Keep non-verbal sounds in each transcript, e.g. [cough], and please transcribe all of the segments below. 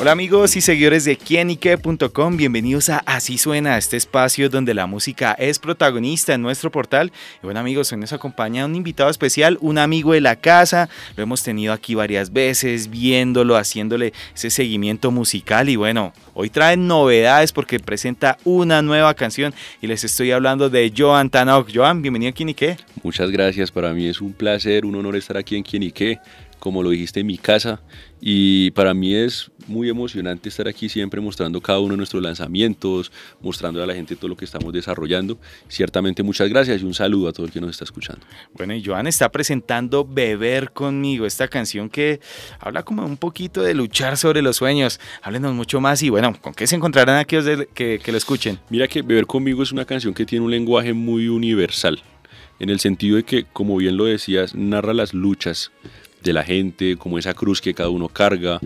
Hola amigos y seguidores de quienique.com, bienvenidos a Así Suena, este espacio donde la música es protagonista en nuestro portal. Y bueno amigos, hoy nos acompaña un invitado especial, un amigo de la casa, lo hemos tenido aquí varias veces, viéndolo, haciéndole ese seguimiento musical y bueno, hoy traen novedades porque presenta una nueva canción y les estoy hablando de Joan Tanok. Joan, bienvenido a Quienique. Muchas gracias, para mí es un placer, un honor estar aquí en Quienique como lo dijiste, en mi casa. Y para mí es muy emocionante estar aquí siempre mostrando cada uno de nuestros lanzamientos, mostrando a la gente todo lo que estamos desarrollando. Ciertamente muchas gracias y un saludo a todo el que nos está escuchando. Bueno, y Joan está presentando Beber conmigo, esta canción que habla como un poquito de luchar sobre los sueños. Háblenos mucho más y bueno, ¿con qué se encontrarán aquellos que, que lo escuchen? Mira que Beber conmigo es una canción que tiene un lenguaje muy universal, en el sentido de que, como bien lo decías, narra las luchas de la gente, como esa cruz que cada uno carga,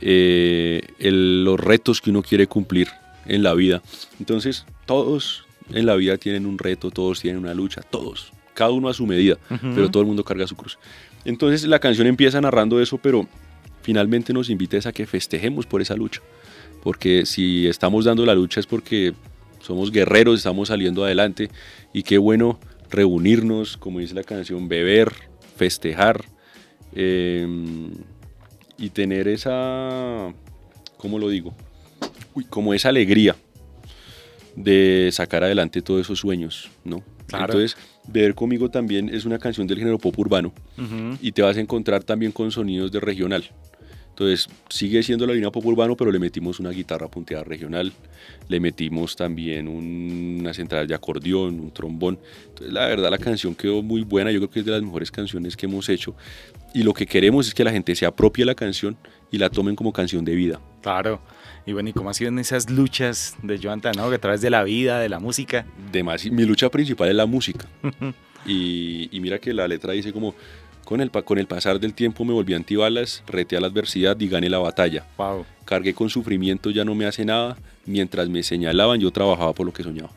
eh, los retos que uno quiere cumplir en la vida. Entonces, todos en la vida tienen un reto, todos tienen una lucha, todos, cada uno a su medida, pero todo el mundo carga su cruz. Entonces la canción empieza narrando eso, pero finalmente nos invita a que festejemos por esa lucha, porque si estamos dando la lucha es porque somos guerreros, estamos saliendo adelante y qué bueno reunirnos, como dice la canción, beber, festejar, Em, y tener esa, ¿cómo lo digo? como esa alegría de sacar adelante todos esos sueños, ¿no? Entonces, Beber conmigo también es una canción del género pop urbano y te vas a encontrar también con sonidos de regional. Entonces sigue siendo la línea pop urbano, pero le metimos una guitarra punteada regional, le metimos también una central de acordeón, un trombón. Entonces la verdad la canción quedó muy buena, yo creo que es de las mejores canciones que hemos hecho. Y lo que queremos es que la gente se apropie la canción y la tomen como canción de vida. Claro. Y bueno, ¿y cómo han sido en esas luchas de Joan ¿no? a través de la vida, de la música? De mi lucha principal es la música. [laughs] y, y mira que la letra dice como con el, con el pasar del tiempo me volví antibalas, reté a la adversidad y gané la batalla. Wow. Cargué con sufrimiento, ya no me hace nada. Mientras me señalaban, yo trabajaba por lo que soñaba.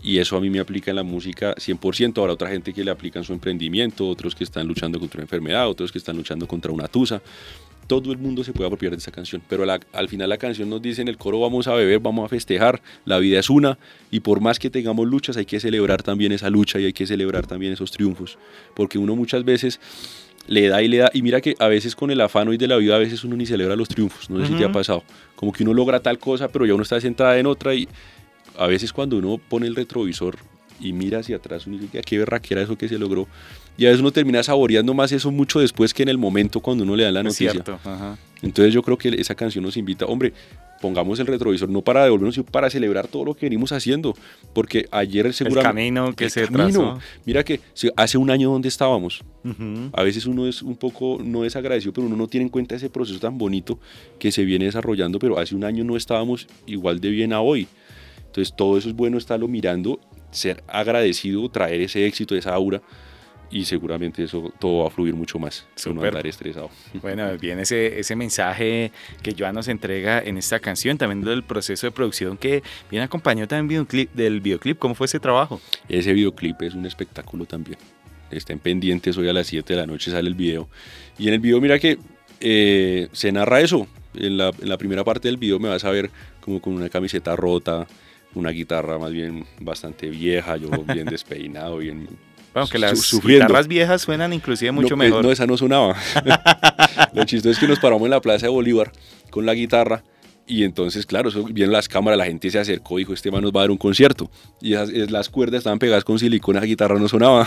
Y eso a mí me aplica en la música 100%. Ahora otra gente que le aplica en su emprendimiento, otros que están luchando contra una enfermedad, otros que están luchando contra una tusa todo el mundo se puede apropiar de esa canción, pero al final la canción nos dice en el coro vamos a beber, vamos a festejar, la vida es una y por más que tengamos luchas hay que celebrar también esa lucha y hay que celebrar también esos triunfos, porque uno muchas veces le da y le da y mira que a veces con el afán hoy de la vida a veces uno ni celebra los triunfos, no sé si te ha pasado, como que uno logra tal cosa pero ya uno está sentada en otra y a veces cuando uno pone el retrovisor y mira hacia atrás uno dice, qué era eso que se logró y a veces uno termina saboreando más eso mucho después que en el momento cuando uno le da la noticia. Cierto, Entonces yo creo que esa canción nos invita, hombre, pongamos el retrovisor no para devolvernos, sino para celebrar todo lo que venimos haciendo, porque ayer seguramente... El camino que se camino. Mira que hace un año donde estábamos. A veces uno es un poco, no desagradecido, pero uno no tiene en cuenta ese proceso tan bonito que se viene desarrollando, pero hace un año no estábamos igual de bien a hoy. Entonces todo eso es bueno estarlo mirando, ser agradecido, traer ese éxito, esa aura y seguramente eso todo va a fluir mucho más, no andar estresado. [laughs] Bueno, bien ese, ese mensaje que Joan nos entrega en esta canción, también del proceso de producción que viene acompañado también del videoclip, ¿cómo fue ese trabajo? Ese videoclip es un espectáculo también, estén pendientes, hoy a las 7 de la noche sale el video, y en el video mira que eh, se narra eso, en la, en la primera parte del video me vas a ver como con una camiseta rota, una guitarra más bien bastante vieja, yo [laughs] bien despeinado, bien bueno, que las guitarras viejas suenan inclusive mucho pues, mejor. No, esa no sonaba. [laughs] [laughs] Lo chistoso es que nos paramos en la Plaza de Bolívar con la guitarra y entonces, claro, eso, las cámaras, la gente se acercó, dijo, este man nos va a dar un concierto. Y las cuerdas estaban pegadas con silicona, la guitarra no sonaba.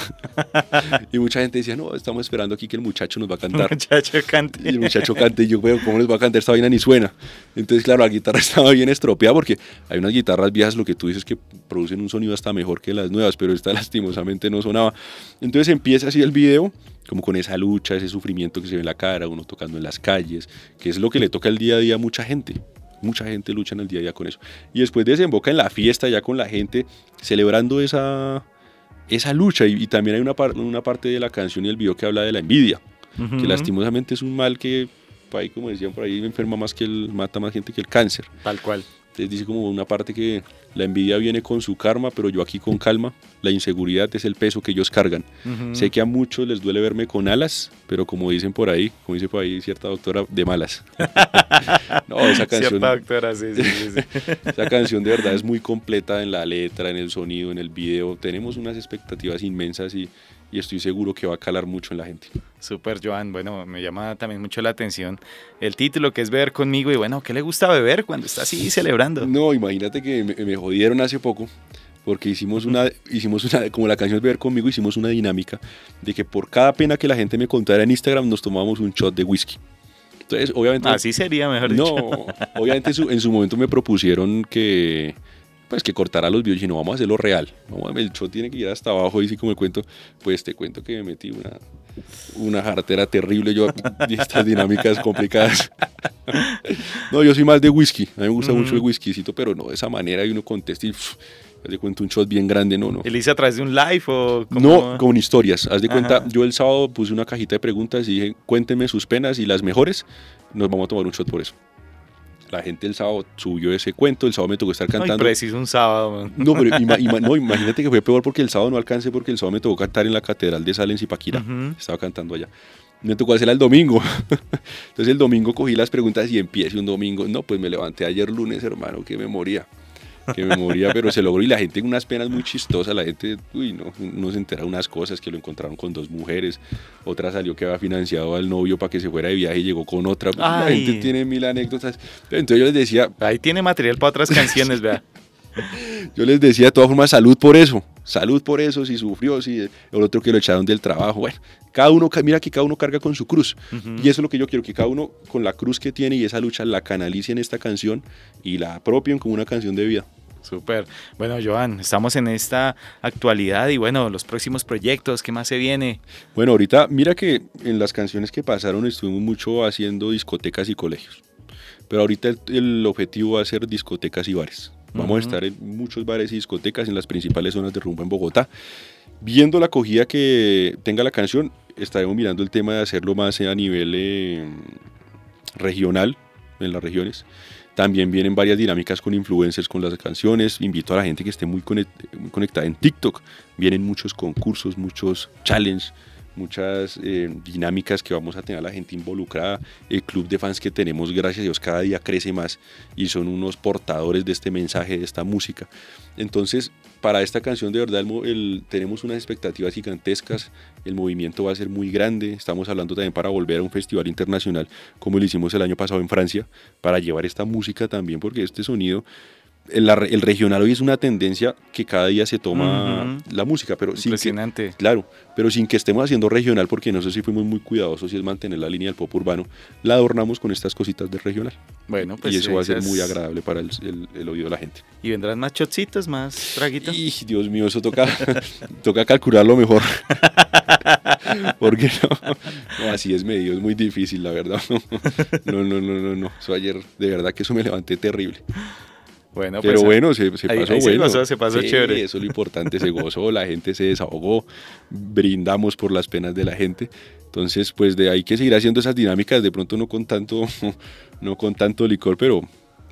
[laughs] y mucha gente decía, no, estamos esperando aquí que el muchacho nos va a cantar. El muchacho cante. Y el muchacho cante, y yo veo cómo les va a cantar esta vaina ni suena. Entonces, claro, la guitarra [laughs] estaba bien estropeada porque hay unas guitarras viejas, lo que tú dices, que producen un sonido hasta mejor que las nuevas, pero esta [laughs] lastimosamente no sonaba. Entonces empieza así el video como con esa lucha, ese sufrimiento que se ve en la cara, uno tocando en las calles, que es lo que le toca el día a día a mucha gente. Mucha gente lucha en el día a día con eso. Y después desemboca en la fiesta ya con la gente celebrando esa, esa lucha. Y, también hay una, una parte de la canción y el video que habla de la envidia, que lastimosamente es un mal que pay, como decían por ahí, me enferma más que el, mata más gente que el cáncer. Tal cual. Entonces dice como una parte que la envidia viene con su karma, pero yo aquí con calma. La inseguridad es el peso que ellos cargan. Sé que a muchos les duele verme con alas, pero como dicen por ahí, como dice por ahí cierta doctora, de malas. [laughs] no, esa canción. Cierta doctora, sí, sí, sí. [laughs] esa canción de verdad es muy completa en la letra, en el sonido, en el video. Tenemos unas expectativas inmensas y y estoy seguro que va a calar mucho en la gente. Super, Joan. Bueno, me llama también mucho la atención el título que es Beber conmigo y bueno, ¿qué le gusta beber cuando está así [laughs] celebrando? No, imagínate que me, jodieron hace poco porque hicimos una, hicimos una, como la canción es Beber conmigo, hicimos una dinámica de que por cada pena que la gente me contara en Instagram nos tomábamos un shot de whisky. Entonces, obviamente... Así sería, mejor dicho. No, obviamente en su momento me propusieron que pues que cortara los videos y no vamos a hacerlo real. el show tiene que ir hasta abajo y si como el cuento, pues te cuento que me metí una, una jartera terrible yo [laughs] y estas dinámicas complicadas. [laughs] no, yo soy más de whisky, a mí me gusta mucho el whiskycito, pero no de esa manera y uno contesta y de cuenta un shot bien grande, no, no. ¿El hice a través de un live o No, con historias. Haz de cuenta, yo el sábado puse una cajita de preguntas y dije, cuéntenme sus penas y las mejores, nos vamos a tomar un shot por eso la gente el sábado subió ese cuento, el sábado me tocó estar cantando. Preciso un sábado, No, pero [laughs] no, imagínate que fue peor porque el sábado no alcancé porque el sábado me tocó cantar en la Catedral de Sal en Zipaquira. Estaba cantando allá. Me tocó hacerla el domingo. [laughs] Entonces el domingo cogí las preguntas y empiece un domingo. No, pues me levanté ayer lunes, hermano, que me moría que me moría, pero se logró. Y la gente unas penas muy chistosas, la gente, uy, no, no se entera unas cosas que lo encontraron con dos mujeres, otra salió que había financiado al novio para que se fuera de viaje y llegó con otra, la gente tiene mil anécdotas, entonces yo les decía... Ahí tiene material para otras canciones, vea. [laughs] Yo les decía de todas formas, salud por eso, salud por eso, si sufrió, si el otro que lo echaron del trabajo, bueno, cada uno, mira que cada uno carga con su cruz. Y eso es lo que yo quiero, que cada uno con la cruz que tiene y esa lucha la canalice en esta canción y la apropien como una canción de vida. Súper. Bueno, Joan, estamos en esta actualidad y bueno, los próximos proyectos, ¿qué más se viene? Bueno, ahorita mira que en las canciones que pasaron estuvimos mucho haciendo discotecas y colegios. Pero ahorita el, objetivo va a ser discotecas y bares. Vamos a estar en muchos bares y discotecas en las principales zonas de rumba en Bogotá. Viendo la acogida que tenga la canción, estaremos mirando el tema de hacerlo más a nivel eh, regional, en las regiones. También vienen varias dinámicas con influencers con las canciones. Invito a la gente que esté muy, conectada en TikTok. Vienen muchos concursos, muchos challenges muchas eh, dinámicas que vamos a tener a la gente involucrada. El club de fans que tenemos, gracias a Dios, cada día crece más y son unos portadores de este mensaje, de esta música. Entonces, para esta canción de verdad tenemos unas expectativas gigantescas, el movimiento va a ser muy grande, estamos hablando también para volver a un festival internacional como lo hicimos el año pasado en Francia, para llevar esta música también, porque este sonido el, el, regional hoy es una tendencia que cada día se toma la música, pero Impresionante. Sin claro, pero sin que estemos haciendo regional, porque no sé si fuimos muy cuidadosos y es mantener la línea del pop urbano, la adornamos con estas cositas de regional. Bueno, pues y eso va a ser muy agradable para el, oído de la gente. ¿Y vendrán más chocitos, más traguitos? Y Dios mío, eso toca, [laughs] toca calcularlo mejor. [laughs] porque no, no, así es medio, es muy difícil, la verdad. [laughs] No, no, no, no, no. Eso ayer, de verdad que eso me levanté terrible. Bueno, pero pues, bueno, se, pasó bueno. Se pasó, chévere. Eso es lo importante, se gozó, la gente se desahogó, brindamos por las penas de la gente. Entonces, pues de ahí que seguir haciendo esas dinámicas, de pronto no con tanto, [laughs] no con tanto licor, pero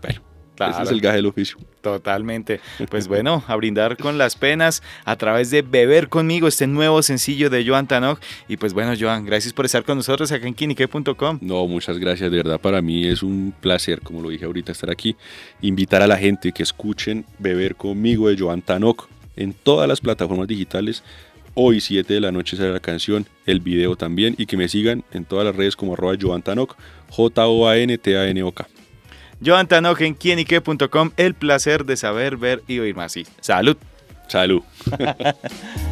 bueno, ese es el gaje del oficio. Totalmente. Pues bueno, a brindar con las penas a través de Beber conmigo, este nuevo sencillo de Joan Tanok. Y pues bueno, Joan, gracias por estar con nosotros acá en kinique.com. No, muchas gracias, de verdad para mí es un placer, como lo dije ahorita, estar aquí. Invitar a la gente que escuchen Beber conmigo de Joan Tanok en todas las plataformas digitales. Hoy 7 de la noche sale la canción, el video también y que me sigan en todas las redes como arroba Joan Tanok, J-O-A-N-T-A-N-O-K. Joan Tanok en quienique.com. El placer de saber, ver y oír más. Sí. Salud. Salud. [laughs]